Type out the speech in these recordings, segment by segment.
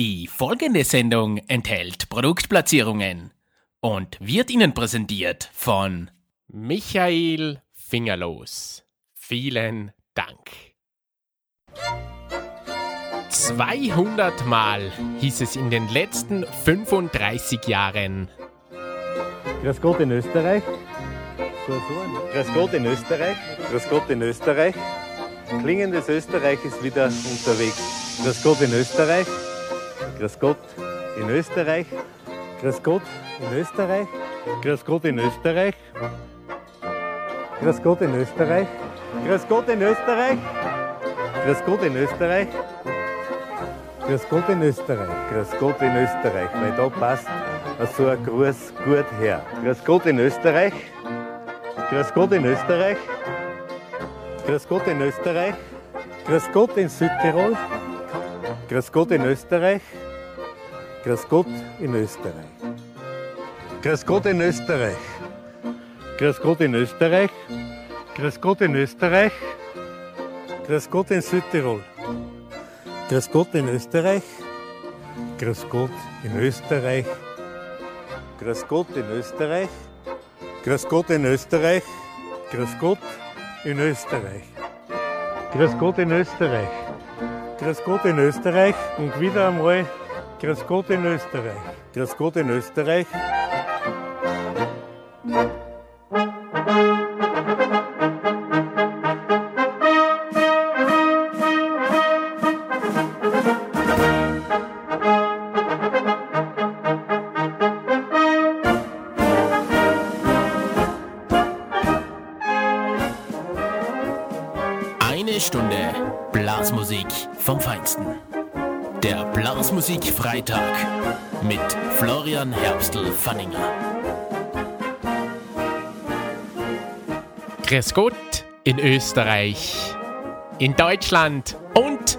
Die folgende Sendung enthält Produktplatzierungen und wird Ihnen präsentiert von Michael Fingerlos. Vielen Dank. 200 Mal hieß es in den letzten 35 Jahren. Grüß Gott in Österreich. Grüß Gott in Österreich. Grüß Gott in Österreich. Klingendes Österreich ist wieder unterwegs. Grüß Gott in Österreich. Grüß Gott in Österreich. Grüß Gott in Österreich. Grüß Gott in Österreich. Grüß Gott in Österreich. Grüß Gott in Österreich. Grüß Gott in Österreich. Grüß Gott in Österreich. Grüß Gott in Österreich. Weil da passt so ein Gruß gut her. Grüß Gott in Österreich. Grüß Gott in Österreich. Grüß Gott in Österreich. Grüß Gott in Südtirol. Grüß Gott in Österreich. Grüß Gott in Österreich. Grüß Gott in Österreich. Grüß Gott in Österreich. Grüß Gott in Österreich. Grüß Gott in Südtirol. Grüß Gott in Österreich. Grüß Gott in Österreich. Grüß Gott in Österreich. Grüß Gott in Österreich. Grüß Gott in Österreich. Grüß Gott in Österreich. Grüß Gott in Österreich und wieder einmal Grüß Gott in Österreich. Grüß Gott in Österreich. Blasmusik Freitag mit Florian Herbstl-Fanninger. Grüß Gott in Österreich, in Deutschland und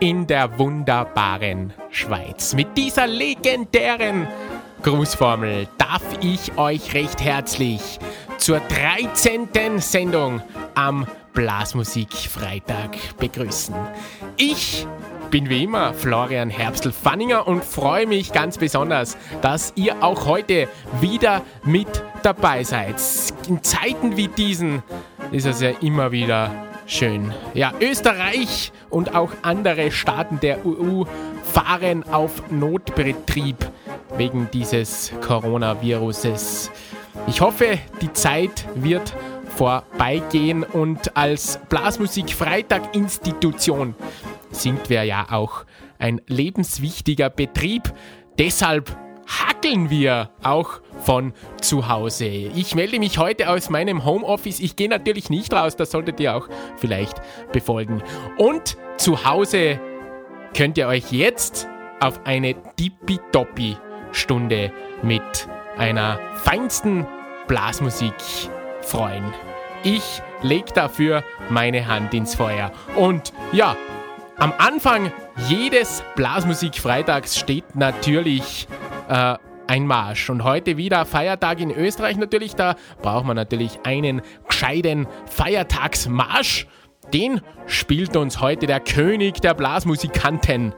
in der wunderbaren Schweiz. Mit dieser legendären Grußformel darf ich euch recht herzlich zur 13. Sendung am Blasmusik Freitag begrüßen. Ich bin wie immer Florian Herbstl-Fanninger und freue mich ganz besonders, dass ihr auch heute wieder mit dabei seid. In Zeiten wie diesen ist es ja immer wieder schön. Ja, Österreich und auch andere Staaten der EU fahren auf Notbetrieb wegen dieses Coronaviruses. Ich hoffe, die Zeit wird vorbeigehen und als Blasmusik Freitag Institution sind wir ja auch ein lebenswichtiger Betrieb. Deshalb hackeln wir auch von zu Hause. Ich melde mich heute aus meinem Homeoffice. Ich gehe natürlich nicht raus, das solltet ihr auch vielleicht befolgen. Und zu Hause könnt ihr euch jetzt auf eine tippitoppi Stunde mit einer feinsten Blasmusik freuen. Ich lege dafür meine Hand ins Feuer. Und ja, am Anfang jedes Blasmusik-Freitags steht natürlich äh, ein Marsch. Und heute wieder Feiertag in Österreich natürlich. Da braucht man natürlich einen gescheiten Feiertagsmarsch. Den spielt uns heute der König der Blasmusikanten,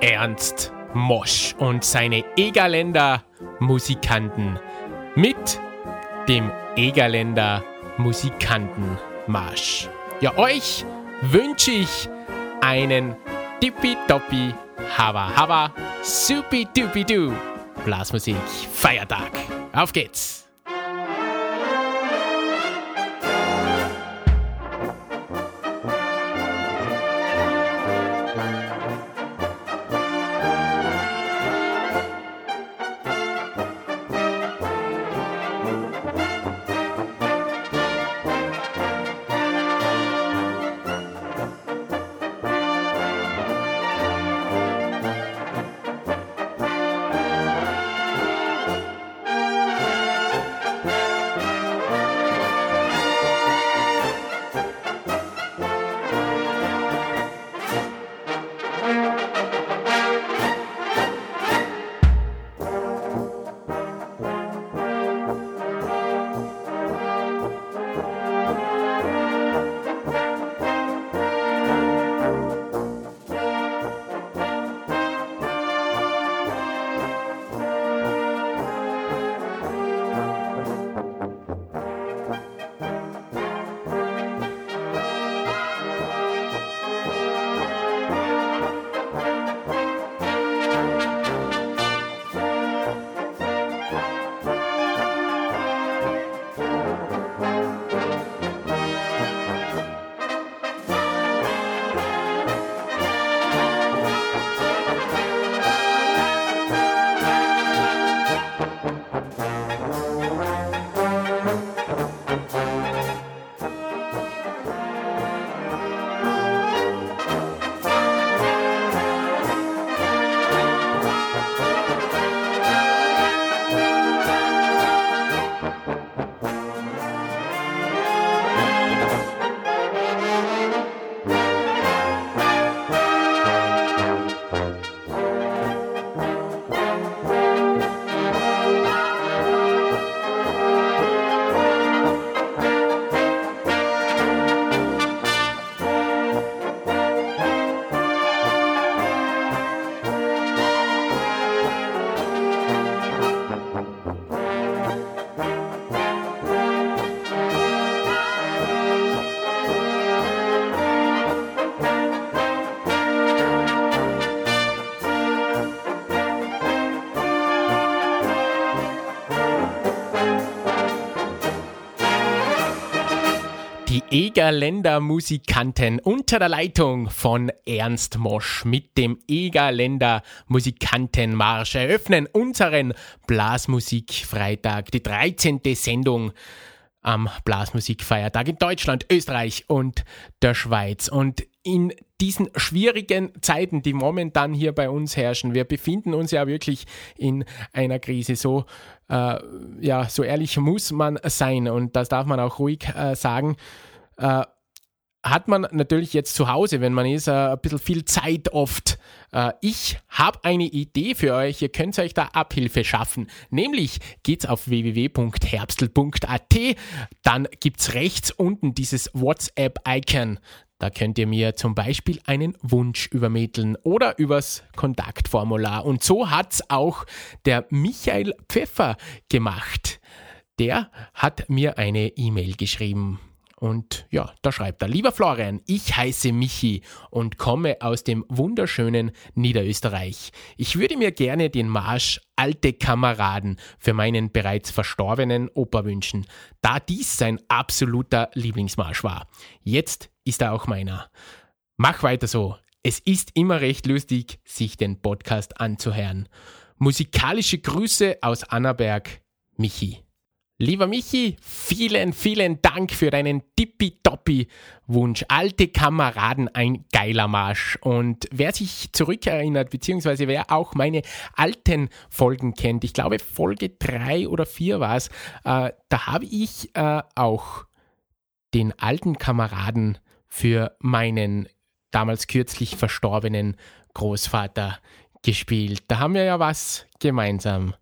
Ernst Mosch und seine Egerländer Musikanten mit dem Egerländer Musikantenmarsch. Ja, euch wünsche ich einen tippitoppi, hava hava, supi dupi du Blasmusik Feiertag. Auf geht's! Egerländer Musikanten unter der Leitung von Ernst Mosch mit dem Egerländer Musikantenmarsch eröffnen unseren Blasmusikfreitag, die 13. Sendung am Blasmusikfeiertag in Deutschland, Österreich und der Schweiz. Und in diesen schwierigen Zeiten, die momentan hier bei uns herrschen, wir befinden uns ja wirklich in einer Krise. So, äh, ja, so ehrlich muss man sein und das darf man auch ruhig äh, sagen. Äh, hat man natürlich jetzt zu Hause, wenn man ist, äh, ein bisschen viel Zeit oft. Äh, ich habe eine Idee für euch, ihr könnt euch da Abhilfe schaffen. Nämlich geht's auf www.herbstl.at, dann gibt's rechts unten dieses WhatsApp-Icon. Da könnt ihr mir zum Beispiel einen Wunsch übermitteln oder übers Kontaktformular. Und so hat's auch der Michael Pfeffer gemacht. Der hat mir eine E-Mail geschrieben. Und ja, da schreibt er, lieber Florian, ich heiße Michi und komme aus dem wunderschönen Niederösterreich. Ich würde mir gerne den Marsch Alte Kameraden für meinen bereits verstorbenen Opa wünschen, da dies sein absoluter Lieblingsmarsch war. Jetzt ist er auch meiner. Mach weiter so. Es ist immer recht lustig, sich den Podcast anzuhören. Musikalische Grüße aus Annaberg, Michi. Lieber Michi, vielen, vielen Dank für deinen tippitoppi-Wunsch. Alte Kameraden, ein geiler Marsch. Und wer sich zurückerinnert, beziehungsweise wer auch meine alten Folgen kennt, ich glaube Folge 3 oder 4 war es, äh, da habe ich äh, auch den alten Kameraden für meinen damals kürzlich verstorbenen Großvater gespielt. Da haben wir ja was gemeinsam.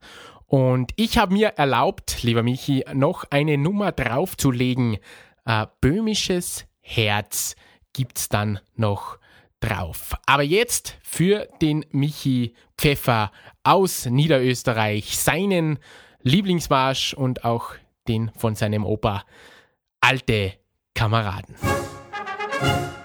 Und ich habe mir erlaubt, lieber Michi, noch eine Nummer draufzulegen. Äh, böhmisches Herz gibt's dann noch drauf. Aber jetzt für den Michi Pfeffer aus Niederösterreich, seinen Lieblingsmarsch und auch den von seinem Opa Alte Kameraden. Musik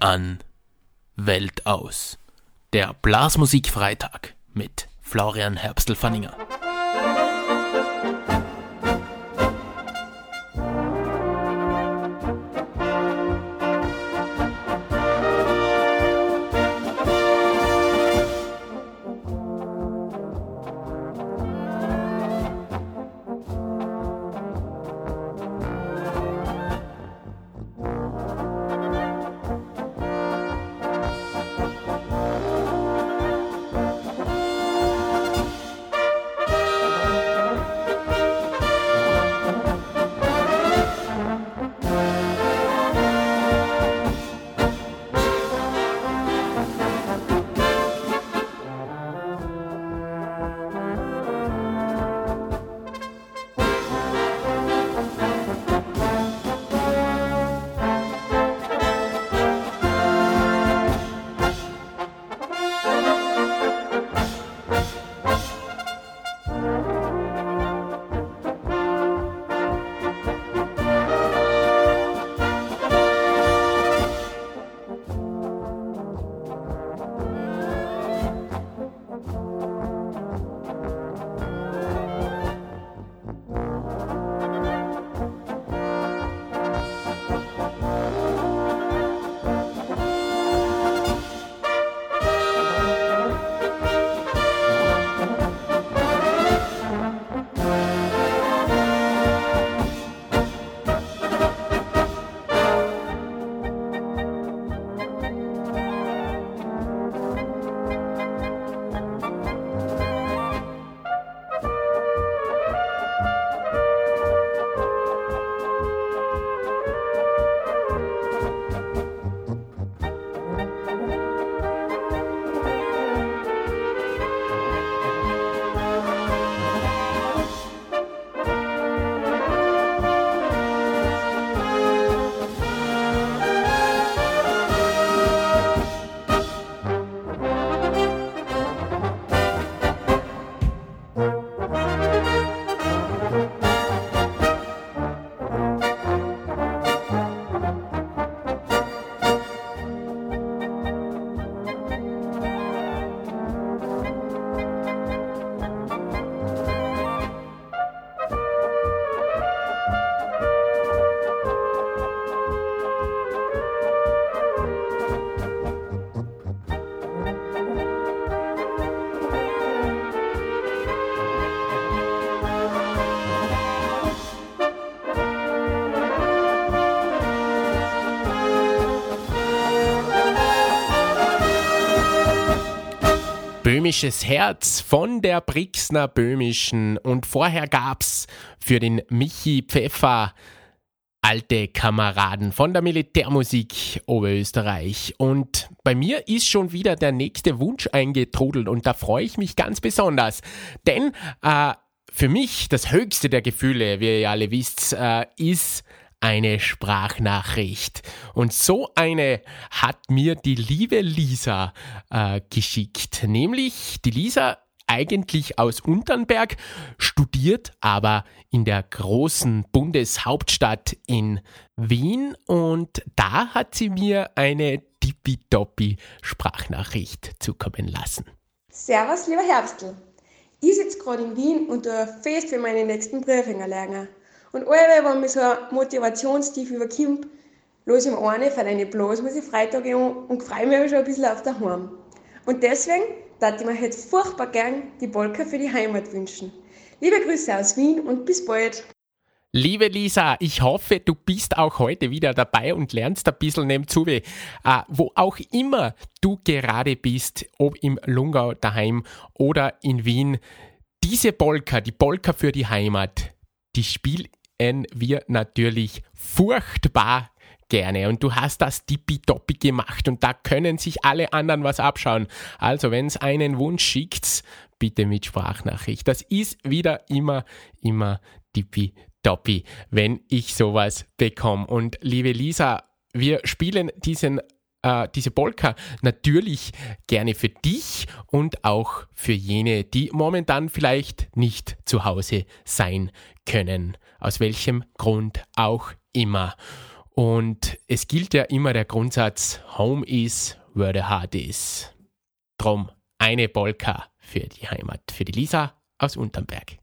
an, Welt aus. Der Blasmusikfreitag mit Florian Herbstl-Fanninger. Böhmisches Herz von der Brixner Böhmischen und vorher gab's für den Michi Pfeffer alte Kameraden von der Militärmusik Oberösterreich. Und bei mir ist schon wieder der nächste Wunsch eingetrudelt und da freue ich mich ganz besonders. Denn äh, für mich das höchste der Gefühle, wie ihr alle wisst, äh, ist eine Sprachnachricht. Und so eine hat mir die liebe Lisa äh, geschickt. Nämlich die Lisa eigentlich aus Unternberg, studiert aber in der großen Bundeshauptstadt in Wien und da hat sie mir eine tippitoppi Sprachnachricht zukommen lassen. Servus, lieber Herbstl. Ich sitze gerade in Wien und tue fest für meine nächsten lernen. Und alle, wenn mich so ein Motivationstief überkommt, los ich mir eine von deinen Blasmusik Freitag an und freue mich schon ein bisschen auf daheim. Und deswegen darf ich mir jetzt furchtbar gern die Polka für die Heimat wünschen. Liebe Grüße aus Wien und bis bald. Liebe Lisa, ich hoffe, du bist auch heute wieder dabei und lernst ein bisschen nebenzu, äh, wo auch immer du gerade bist, ob im Lungau daheim oder in Wien. Diese Polka, die Polka für die Heimat, die spielen wir natürlich furchtbar gerne und du hast das tippitoppi gemacht und da können sich alle anderen was abschauen. Also wenn es einen Wunsch schickt, bitte mit Sprachnachricht. Das ist wieder immer, immer tippitoppi, wenn ich sowas bekomme. Und liebe Lisa, wir spielen diesen äh, diese Polka natürlich gerne für dich und auch für jene, die momentan vielleicht nicht zu Hause sein können. Aus welchem Grund auch immer. Und es gilt ja immer der Grundsatz, Home is where the heart is. Drum eine Polka für die Heimat, für die Lisa aus Unternberg.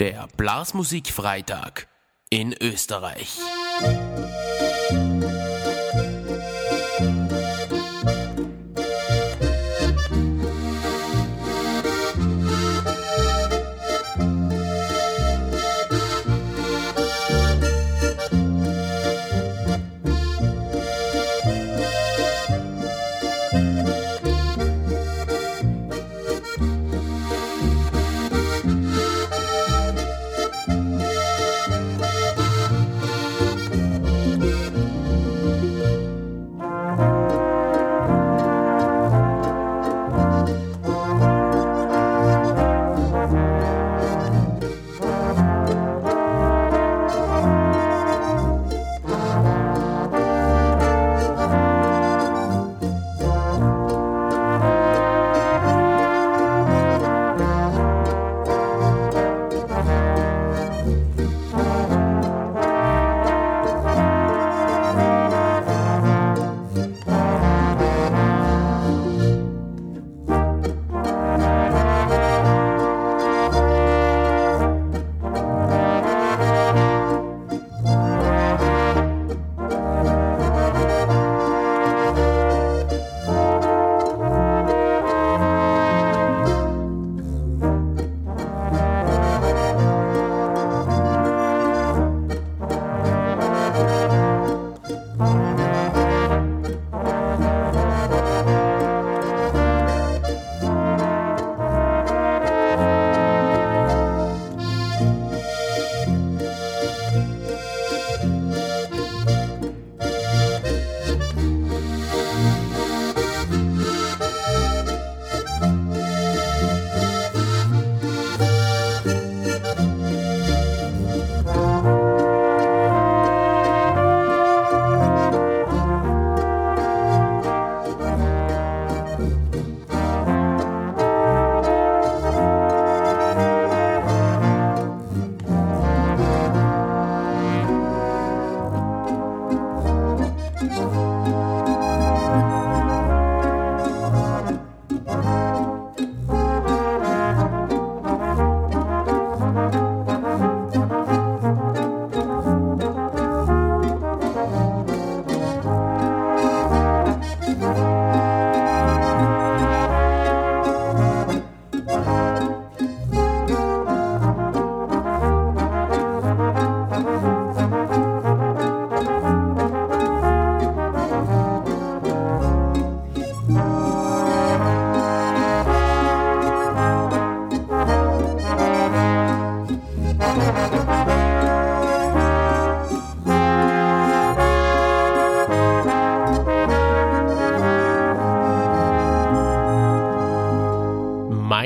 Der Blasmusikfreitag in Österreich.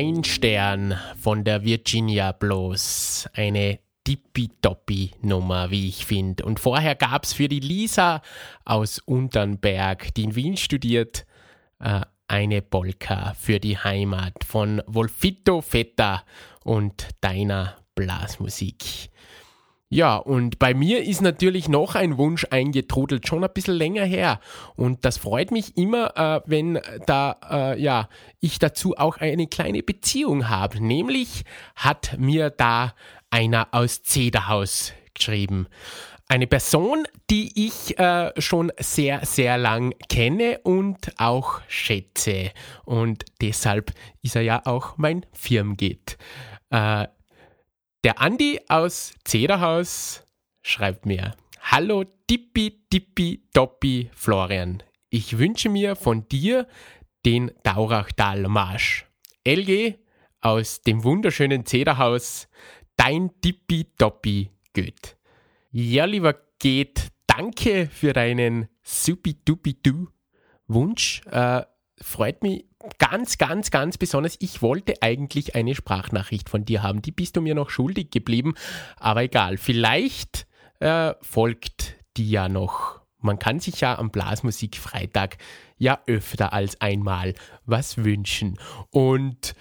Steinstern von der Virginia Blues. Eine tippitoppi-Nummer, wie ich finde. Und vorher gab es für die Lisa aus Unternberg, die in Wien studiert, äh, eine Polka für die Heimat von Wolfito Fetta und deiner Blasmusik. Ja, und bei mir ist natürlich noch ein Wunsch eingetrudelt, schon ein bisschen länger her. Und das freut mich immer, äh, wenn da, äh, ja, ich dazu auch eine kleine Beziehung habe. Nämlich hat mir da einer aus Zederhaus geschrieben. Eine Person, die ich äh, schon sehr, sehr lang kenne und auch schätze. Und deshalb ist er ja auch mein Firmgit. Der Andi aus Zederhaus schreibt mir: Hallo Tippi, Tippi, Toppi, Florian. Ich wünsche mir von dir den Daurachtal-Marsch. LG aus dem wunderschönen Zederhaus, dein Tippi, Toppi, Goeth. Ja, lieber Geht, danke für deinen Supi-Dupi-Du-Wunsch. Äh, freut mich ganz, ganz, ganz besonders. Ich wollte eigentlich eine Sprachnachricht von dir haben. Die bist du mir noch schuldig geblieben. Aber egal, vielleicht äh, folgt die ja noch. Man kann sich ja am Blasmusik-Freitag ja öfter als einmal was wünschen. Und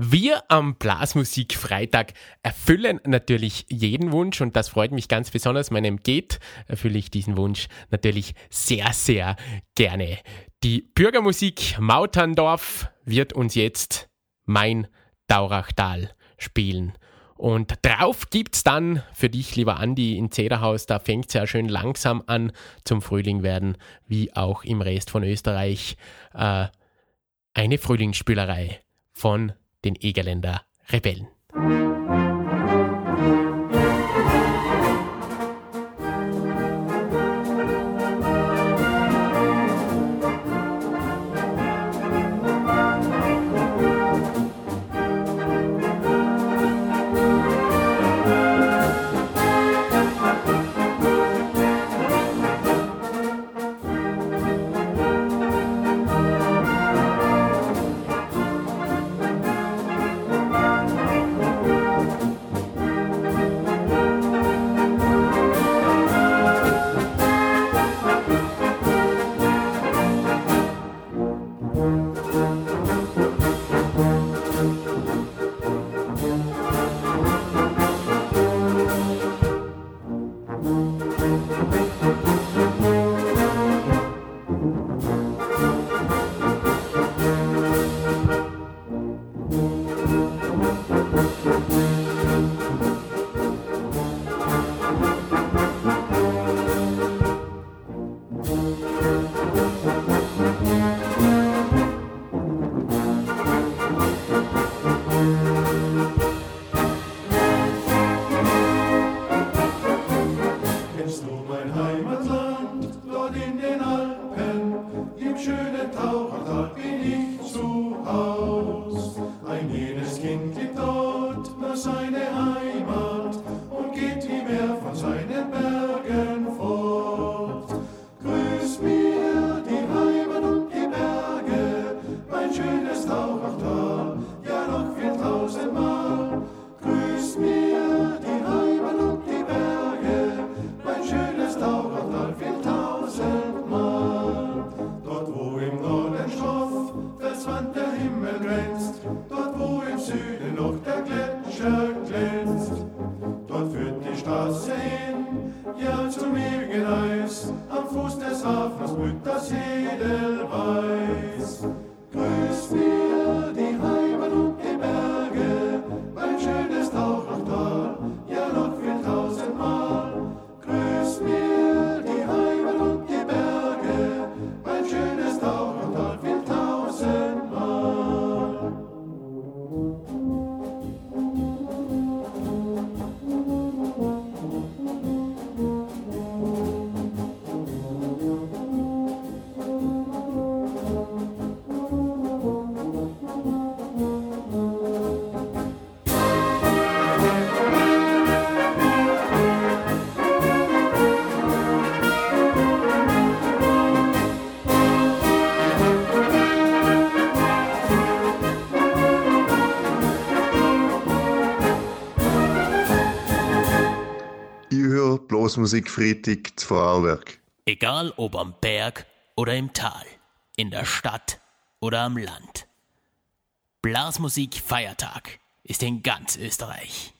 wir am Blasmusik-Freitag erfüllen natürlich jeden Wunsch und das freut mich ganz besonders. Meinem Geht erfülle ich diesen Wunsch natürlich sehr, sehr gerne. Die Bürgermusik Mauterndorf wird uns jetzt mein Daurachtal spielen. Und drauf gibt's dann für dich, lieber Andi, in Zederhaus, da fängt's ja schön langsam an zum Frühling werden, wie auch im Rest von Österreich, äh, eine Frühlingsspülerei von den Egerländer Rebellen. Blasmusik-Freitag zu Vorarlberg. Egal ob am Berg oder im Tal, in der Stadt oder am Land. Blasmusik Feiertag ist in ganz Österreich.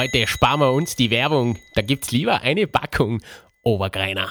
Heute sparen wir uns die Werbung. Da gibt's lieber eine Packung Obergreiner.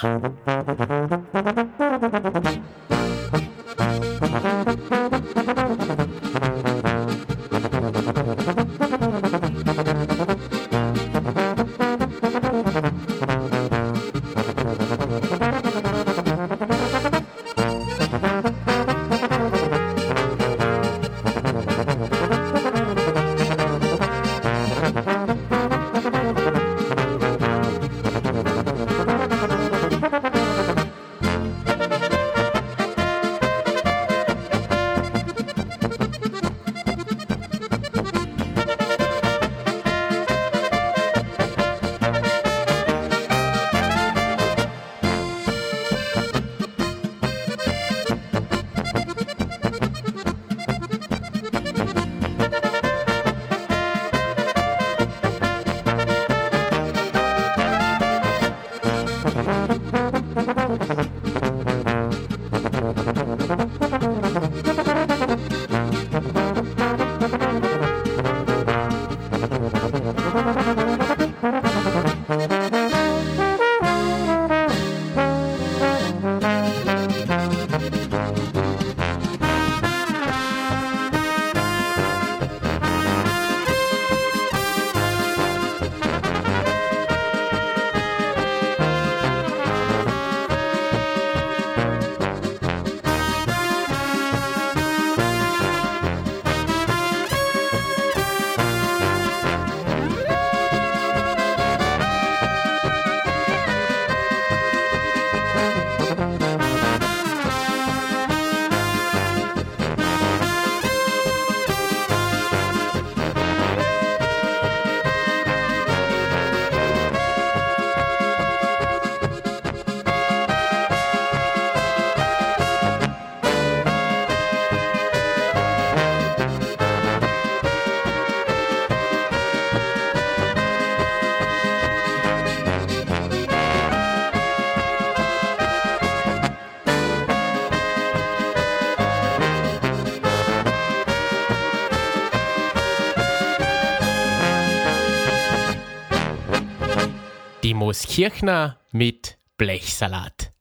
Mooskirchner mit Blechsalat.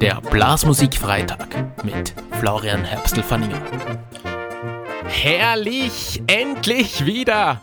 Der Blasmusikfreitag mit Florian Herbstl-Fanninger. Herrlich, endlich wieder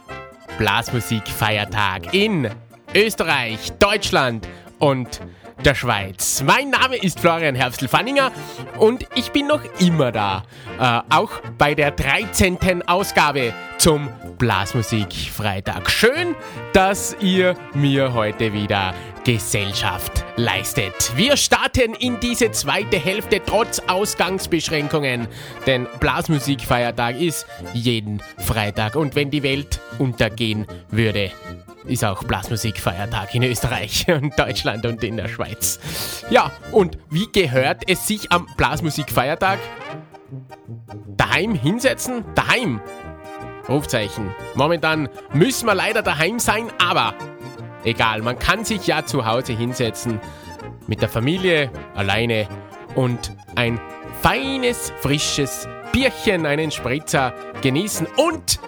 Blasmusikfeiertag in Österreich, Deutschland und der Schweiz. Mein Name ist Florian Herbstl-Fanninger und ich bin noch immer da. Äh, auch bei der 13. Ausgabe zum Blasmusikfreitag. Schön, dass ihr mir heute wieder Gesellschaft leistet. Wir starten in diese zweite Hälfte trotz Ausgangsbeschränkungen, denn Blasmusikfeiertag ist jeden Freitag und wenn die Welt untergehen würde, ist auch Blasmusikfeiertag in Österreich und Deutschland und in der Schweiz. Ja, und wie gehört es sich am Blasmusikfeiertag? Daheim hinsetzen? Daheim! Rufzeichen. Momentan müssen wir leider daheim sein, aber egal, man kann sich ja zu Hause hinsetzen, mit der Familie, alleine und ein feines, frisches Bierchen, einen Spritzer genießen und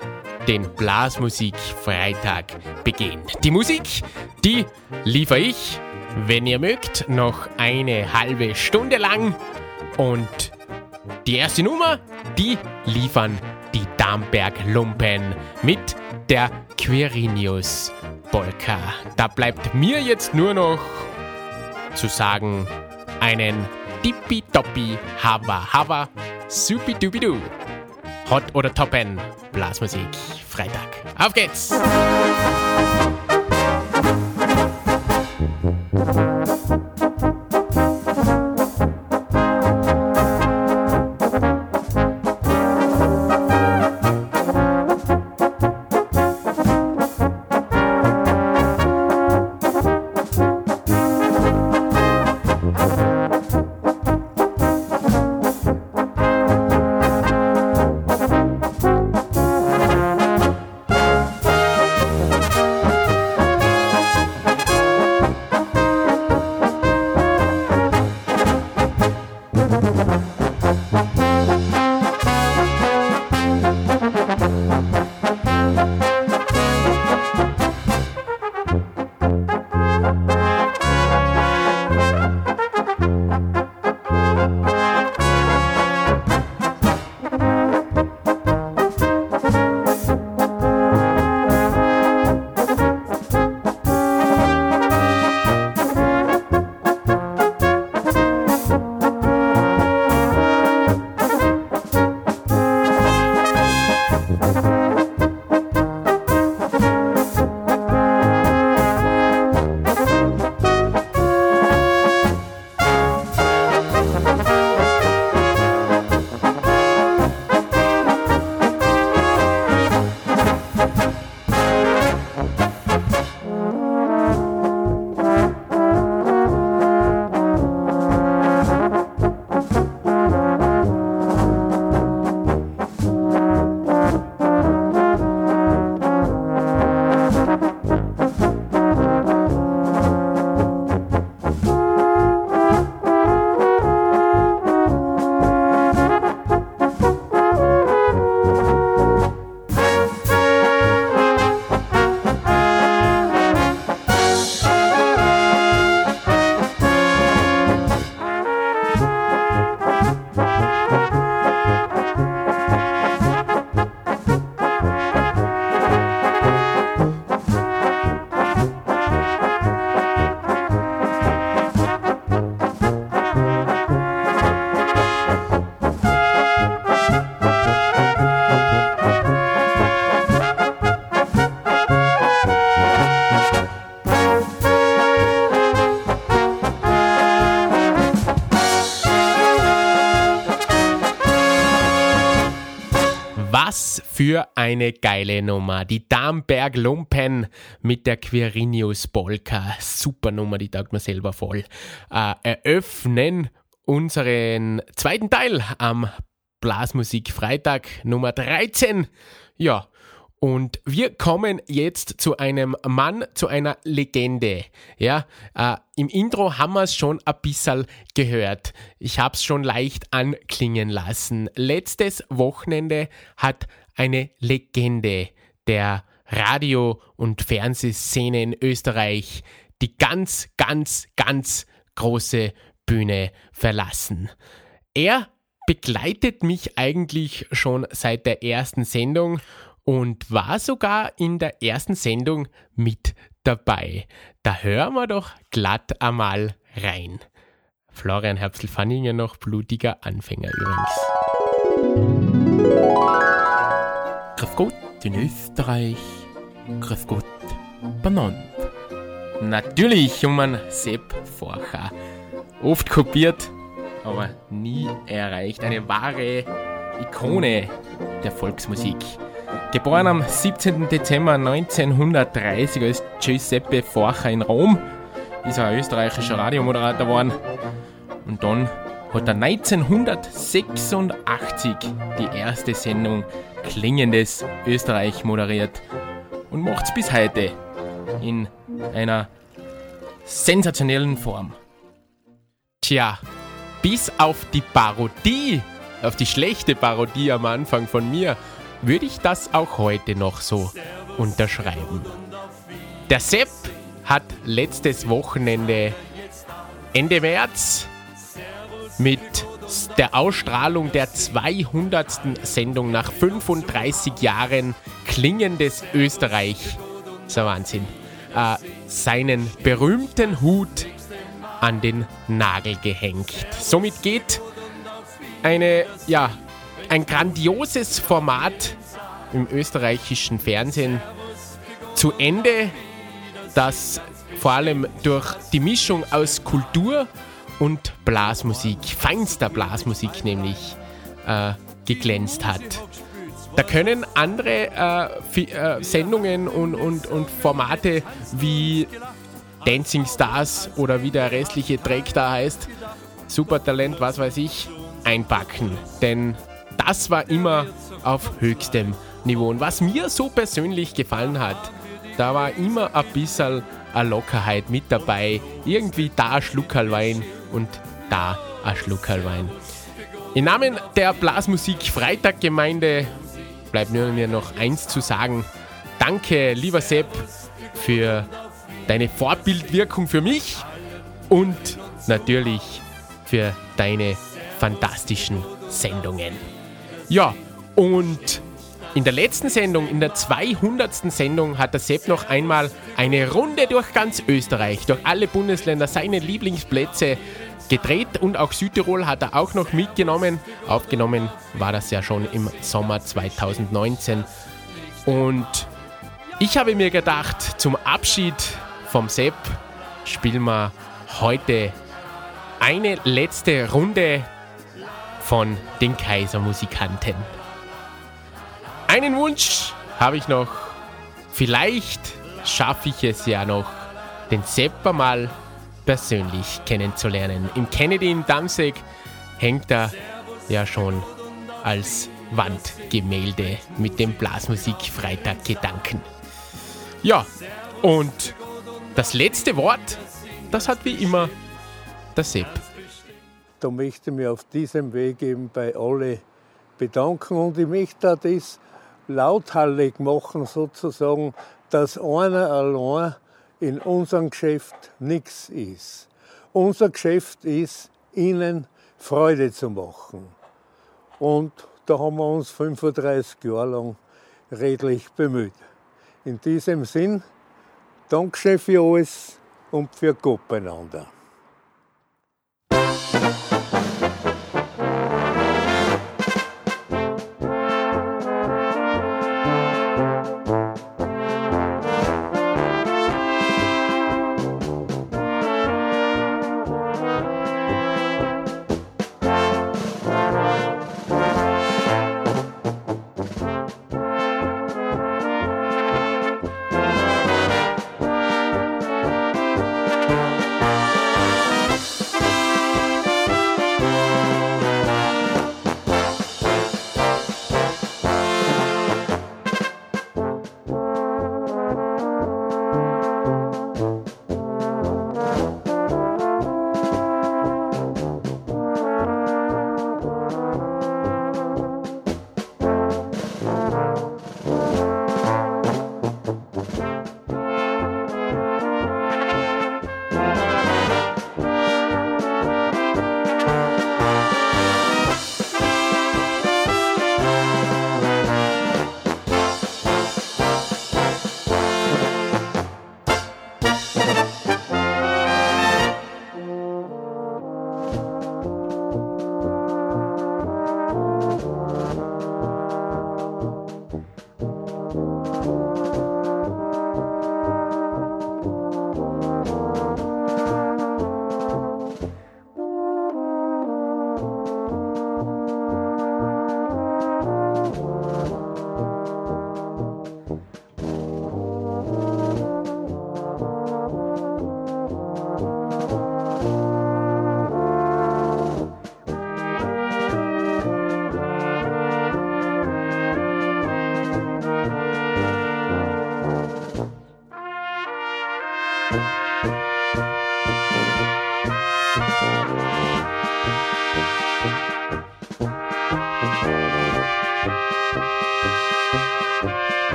den Blasmusik-Freitag begehen. Die Musik, die liefere ich, wenn ihr mögt, noch eine halbe Stunde lang. Und die erste Nummer, die liefern die Darmberg-Lumpen mit der Quirinius Polka. Da bleibt mir jetzt nur noch zu sagen, einen Tippitoppi Hava Hava Supi-Dubi-Du. Hot oder Toppen, Blasmusik, Freitag. Auf geht's! Eine geile Nummer. Die Darmberg Lumpen mit der Quirinius Polka. Super Nummer, die taugt mir selber voll. Äh, eröffnen unseren zweiten Teil am Blasmusik Freitag Nummer 13. Ja, und wir kommen jetzt zu einem Mann, zu einer Legende. Ja, äh, im Intro haben wir es schon ein bisschen gehört. Ich habe es schon leicht anklingen lassen. Letztes Wochenende hat eine Legende der Radio- und Fernsehszene in Österreich, die ganz, ganz, ganz große Bühne verlassen. Er begleitet mich eigentlich schon seit der ersten Sendung und war sogar in der ersten Sendung mit dabei. Da hören wir doch glatt einmal rein. Florian Herbstl-Fanninger noch blutiger Anfänger übrigens. Grüß Gott in Österreich, grüß Gott benannt. Natürlich um einen Sepp Forcher. Oft kopiert, aber nie erreicht. Eine wahre Ikone der Volksmusik. Geboren am 17. Dezember 1930 als Giuseppe Forcher in Rom, ist er ein österreichischer Radiomoderator geworden. Und dann hat er 1986 die erste Sendung Klingendes Österreich moderiert und macht es bis heute in einer sensationellen Form. Tja, bis auf die Parodie, auf die schlechte Parodie am Anfang von mir, würde ich das auch heute noch so unterschreiben. Der Sepp hat letztes Wochenende Ende März mit der Ausstrahlung der 200. Sendung nach 35 Jahren klingendes Österreich, so Wahnsinn, äh, seinen berühmten Hut an den Nagel gehängt. Somit geht eine, ja, ein grandioses Format im österreichischen Fernsehen zu Ende, das vor allem durch die Mischung aus Kultur und Blasmusik, feinster Blasmusik nämlich, äh, geglänzt hat. Da können andere äh, äh, Sendungen und, und, und Formate wie Dancing Stars oder wie der restliche Dreck da heißt, Supertalent, was weiß ich, einpacken. Denn das war immer auf höchstem Niveau. Und was mir so persönlich gefallen hat, da war immer ein bisschen eine Lockerheit mit dabei. Irgendwie da ein Schluckerl Wein und da ein Schluckerl Wein. Im Namen der Blasmusik Freitag Gemeinde bleibt nur mir noch eins zu sagen. Danke, lieber Sepp, für deine Vorbildwirkung für mich und natürlich für deine fantastischen Sendungen. Ja, und in der letzten Sendung, in der 200. Sendung, hat der Sepp noch einmal eine Runde durch ganz Österreich, durch alle Bundesländer, seine Lieblingsplätze gedreht und auch Südtirol hat er auch noch mitgenommen. Aufgenommen war das ja schon im Sommer 2019. Und ich habe mir gedacht, zum Abschied vom Sepp spielen wir heute eine letzte Runde von den Kaisermusikanten. Einen Wunsch habe ich noch. Vielleicht schaffe ich es ja noch, den Sepper mal persönlich kennenzulernen. Im Kennedy in Damseg hängt er ja schon als Wandgemälde mit dem Blasmusik Freitag Gedanken. Ja, und das letzte Wort, das hat wie immer der Sepp. Da möchte ich mich auf diesem Weg eben bei alle bedanken und ich möchte das lauthallig machen, sozusagen, dass einer allein in unserem Geschäft nichts ist. Unser Geschäft ist, ihnen Freude zu machen. Und da haben wir uns 35 Jahre lang redlich bemüht. In diesem Sinn, Dankeschön für alles und für Gott beieinander.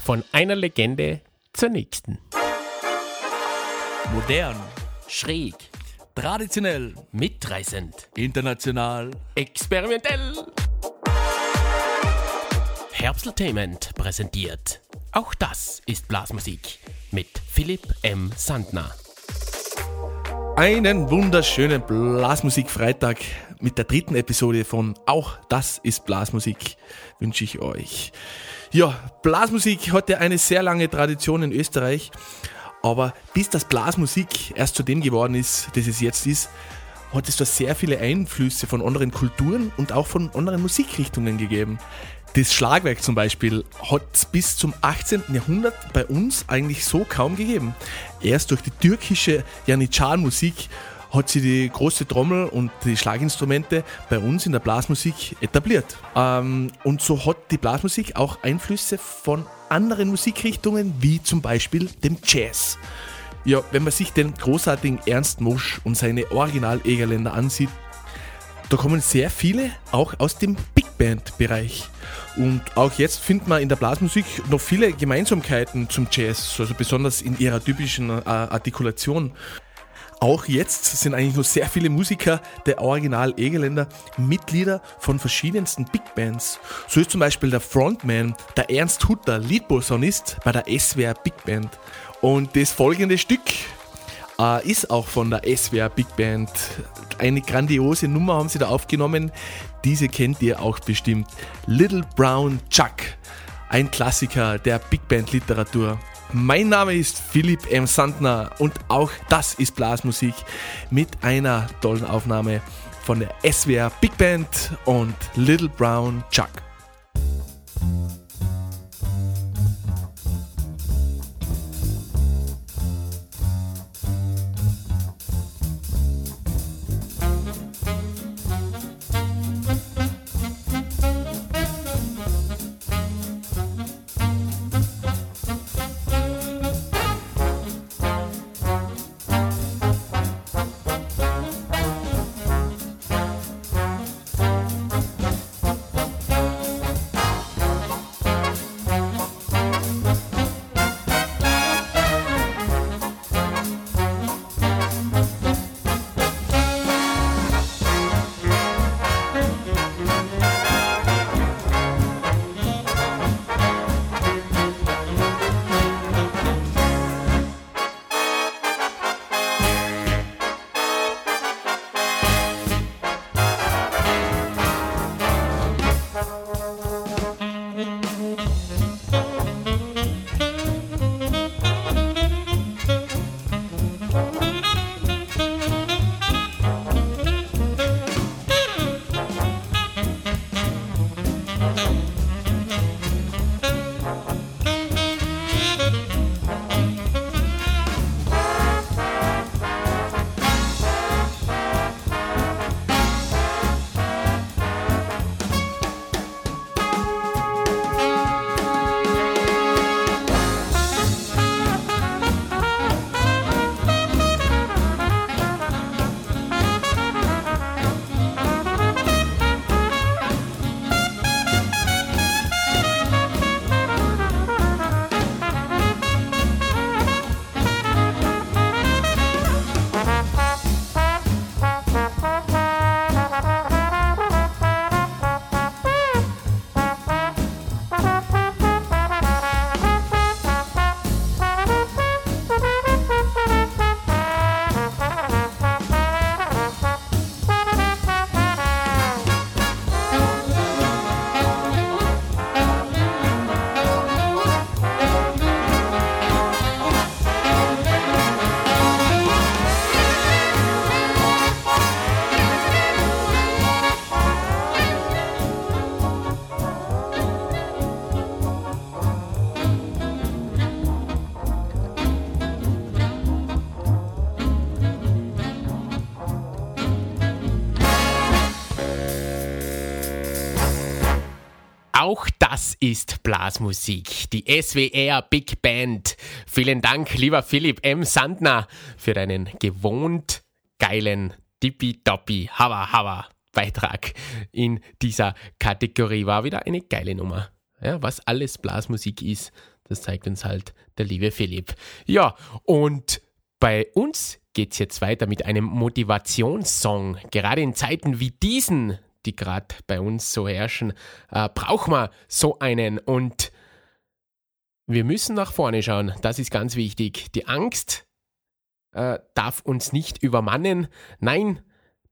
Von einer Legende zur nächsten. Modern, schräg, traditionell, Mitreißend, international. experimentell. Herbsteltainment präsentiert. Auch das ist Blasmusik mit Philipp M. Sandner. Einen wunderschönen Blasmusik-Freitag mit der dritten Episode von Auch das ist Blasmusik wünsche ich euch. Ja, Blasmusik hat ja eine sehr lange Tradition in Österreich, aber bis das Blasmusik erst zu dem geworden ist, das es jetzt ist, hat es da sehr viele Einflüsse von anderen Kulturen und auch von anderen Musikrichtungen gegeben. Das Schlagwerk zum Beispiel hat es bis zum 18. Jahrhundert bei uns eigentlich so kaum gegeben. Erst durch die türkische Janitschar-Musik hat sie die große Trommel und die Schlaginstrumente bei uns in der Blasmusik etabliert. Ähm, und so hat die Blasmusik auch Einflüsse von anderen Musikrichtungen, wie zum Beispiel dem Jazz. Ja, wenn man sich den großartigen Ernst Mosch und seine Original-Egerländer ansieht, da kommen sehr viele auch aus dem Big Band-Bereich. Und auch jetzt findet man in der Blasmusik noch viele Gemeinsamkeiten zum Jazz, also besonders in ihrer typischen äh, Artikulation. Auch jetzt sind eigentlich noch sehr viele Musiker der Original Egerländer Mitglieder von verschiedensten Big Bands. So ist zum Beispiel der Frontman, der Ernst Hutter, Leadposaunist bei der SWR Big Band. Und das folgende Stück äh, ist auch von der SWR Big Band. Eine grandiose Nummer haben sie da aufgenommen. Diese kennt ihr auch bestimmt. Little Brown Chuck. Ein Klassiker der Big Band Literatur. Mein Name ist Philipp M. Sandner und auch das ist Blasmusik mit einer tollen Aufnahme von der SWR Big Band und Little Brown Chuck. Ist Blasmusik, die SWR Big Band. Vielen Dank, lieber Philipp M. Sandner, für deinen gewohnt geilen Dippy-Doppi, Hava Hava Beitrag in dieser Kategorie. War wieder eine geile Nummer. Ja, was alles Blasmusik ist, das zeigt uns halt der liebe Philipp. Ja, und bei uns geht es jetzt weiter mit einem Motivationssong. Gerade in Zeiten wie diesen, die gerade bei uns so herrschen, äh, brauchen wir so einen. Und wir müssen nach vorne schauen. Das ist ganz wichtig. Die Angst äh, darf uns nicht übermannen. Nein,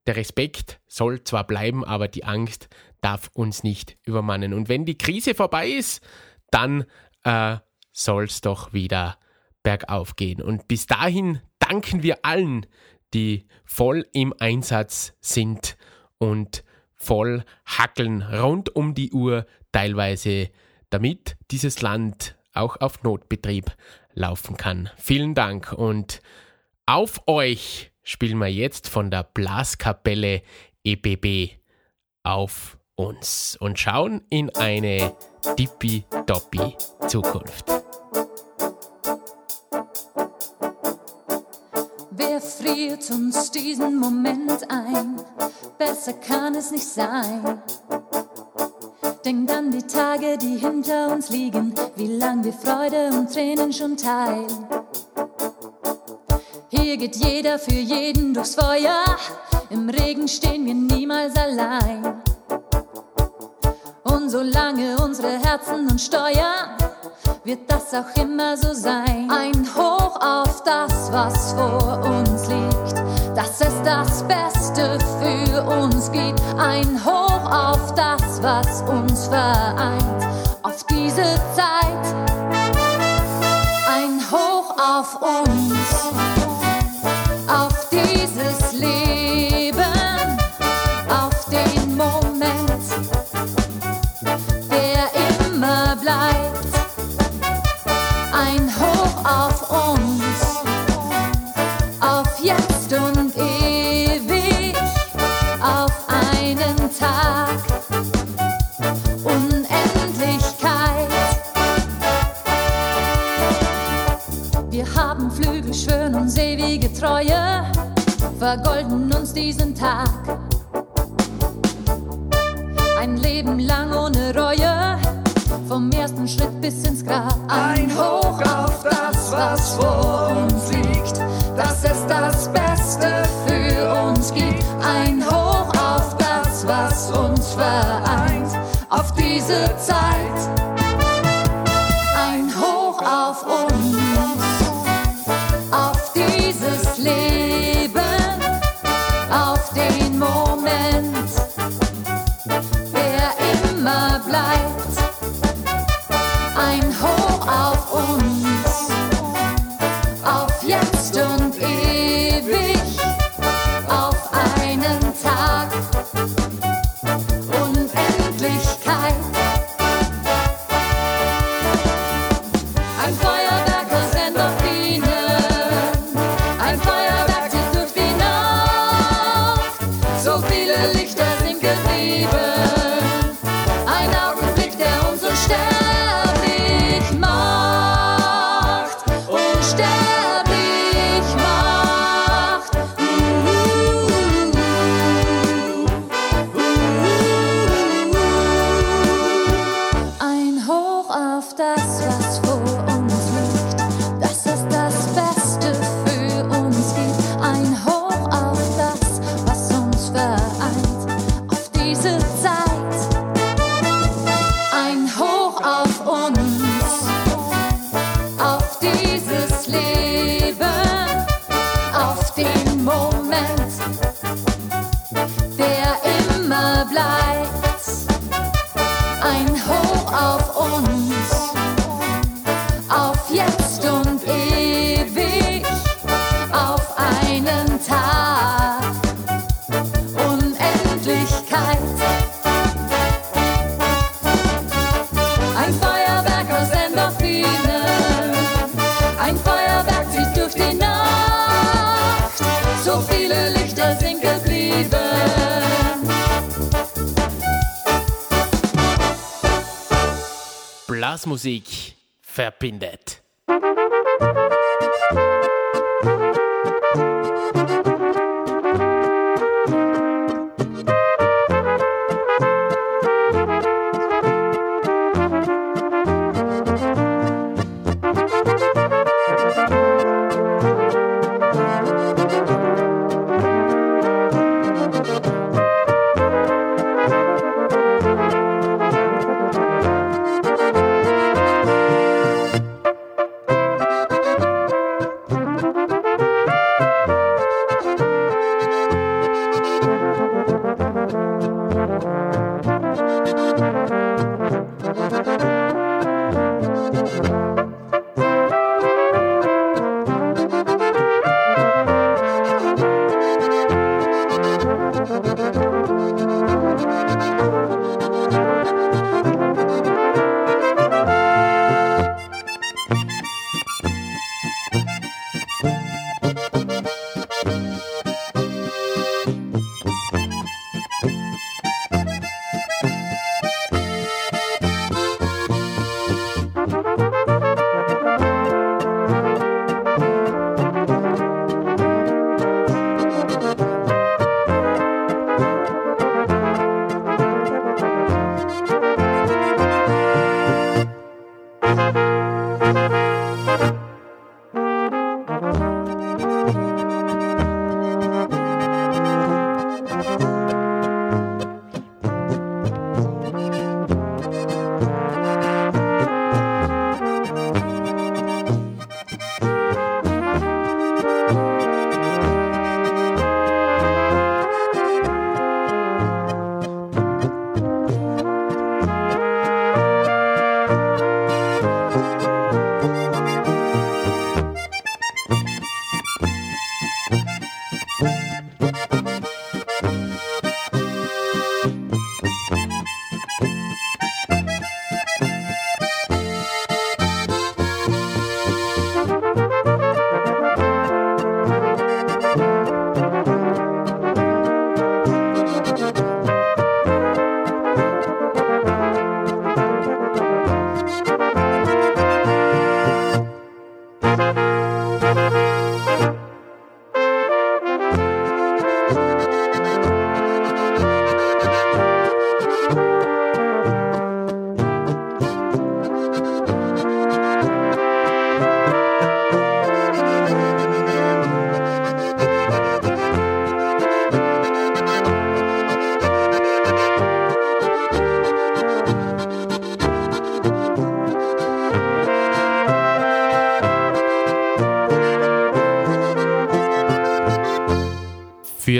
der Respekt soll zwar bleiben, aber die Angst darf uns nicht übermannen. Und wenn die Krise vorbei ist, dann äh, soll es doch wieder bergauf gehen. Und bis dahin danken wir allen, die voll im Einsatz sind und voll hackeln rund um die Uhr teilweise, damit dieses Land auch auf Notbetrieb laufen kann. Vielen Dank und auf euch spielen wir jetzt von der Blaskapelle EBB auf uns und schauen in eine dippi-doppi Zukunft. Friert uns diesen Moment ein? Besser kann es nicht sein. Denkt an die Tage, die hinter uns liegen, wie lang wir Freude und Tränen schon teilen. Hier geht jeder für jeden durchs Feuer, im Regen stehen wir niemals allein. Und solange unsere Herzen uns steuern, wird das auch immer so sein. Ein Hoch auf das, was vor uns liegt, dass es das Beste für uns gibt. Ein Hoch auf das, was uns vereint, auf diese Zeit. Vergolden uns appendecolo.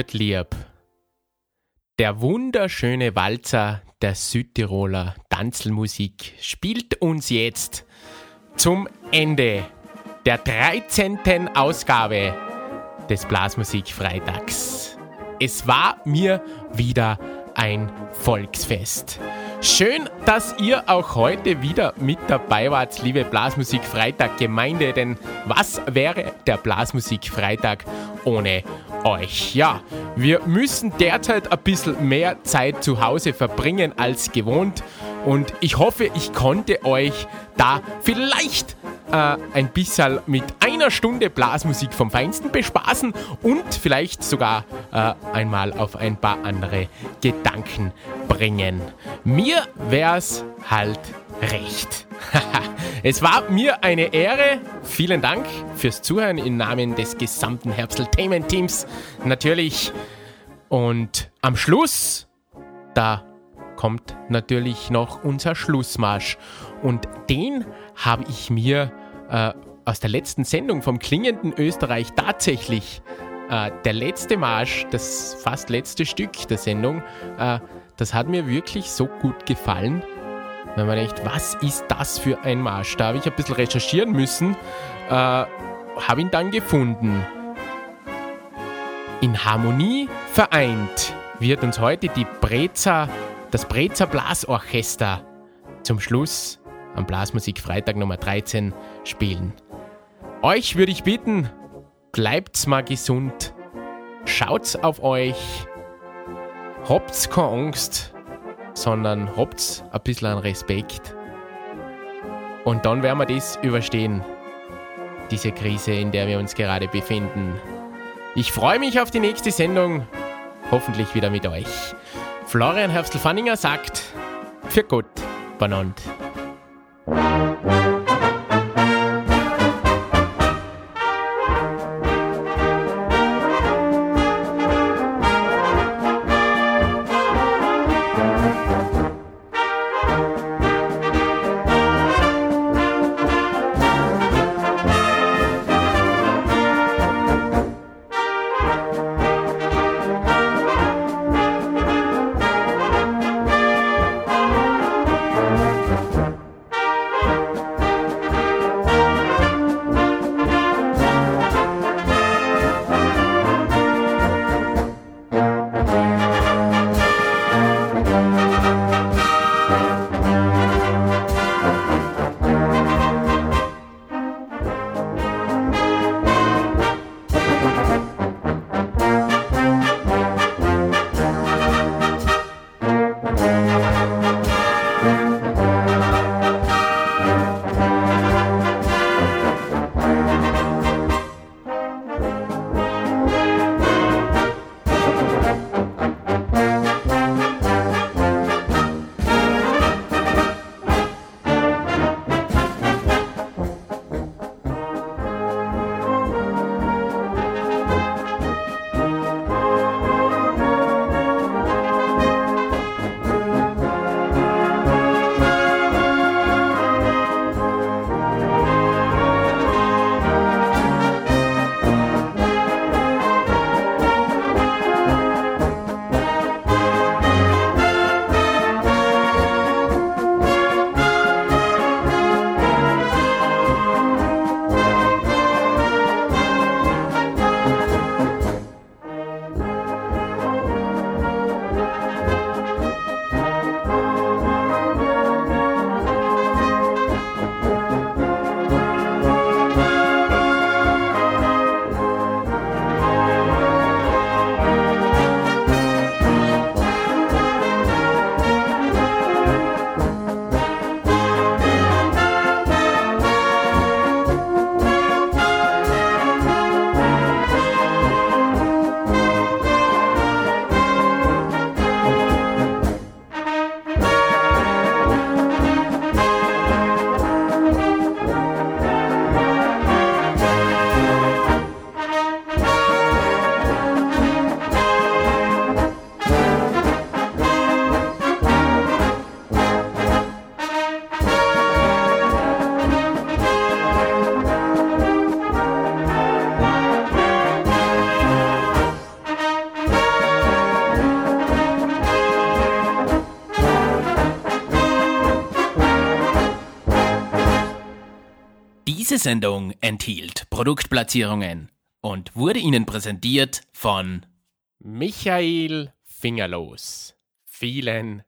Führt lieb. Der wunderschöne Walzer der Südtiroler Tanzelmusik spielt uns jetzt zum Ende der 13. Ausgabe des Blasmusik-Freitags. Es war mir wieder ein Volksfest. Schön, dass ihr auch heute wieder mit dabei wart, liebe Blasmusik Freitag Gemeinde, denn was wäre der Blasmusik Freitag ohne euch. Ja, wir müssen derzeit ein bisschen mehr Zeit zu Hause verbringen als gewohnt und ich hoffe, ich konnte euch da vielleicht äh, ein bisschen mit einer Stunde Blasmusik vom Feinsten bespaßen und vielleicht sogar äh, einmal auf ein paar andere Gedanken bringen. Mir wär's halt recht. es war mir eine Ehre. Vielen Dank fürs Zuhören im Namen des gesamten Herbsteltainment-Teams. Natürlich. Und am Schluss, da kommt natürlich noch unser Schlussmarsch. Und den habe ich mir äh, aus der letzten Sendung vom klingenden Österreich tatsächlich äh, der letzte Marsch, das fast letzte Stück der Sendung, äh, das hat mir wirklich so gut gefallen. Wenn man denkt, was ist das für ein Marsch? Da habe ich ein bisschen recherchieren müssen, äh, habe ihn dann gefunden. In Harmonie vereint wird uns heute die Breza, das Breza Blasorchester zum Schluss am Blasmusik Freitag Nummer 13 spielen. Euch würde ich bitten, bleibt's mal gesund, schaut's auf euch, habt's keine Angst, sondern habt ein bisschen an Respekt. Und dann werden wir das überstehen. Diese Krise, in der wir uns gerade befinden. Ich freue mich auf die nächste Sendung. Hoffentlich wieder mit euch. Florian Herbstl-Fanninger sagt, für Gott, benannt. Diese Sendung enthielt Produktplatzierungen und wurde Ihnen präsentiert von Michael Fingerlos. Vielen Dank.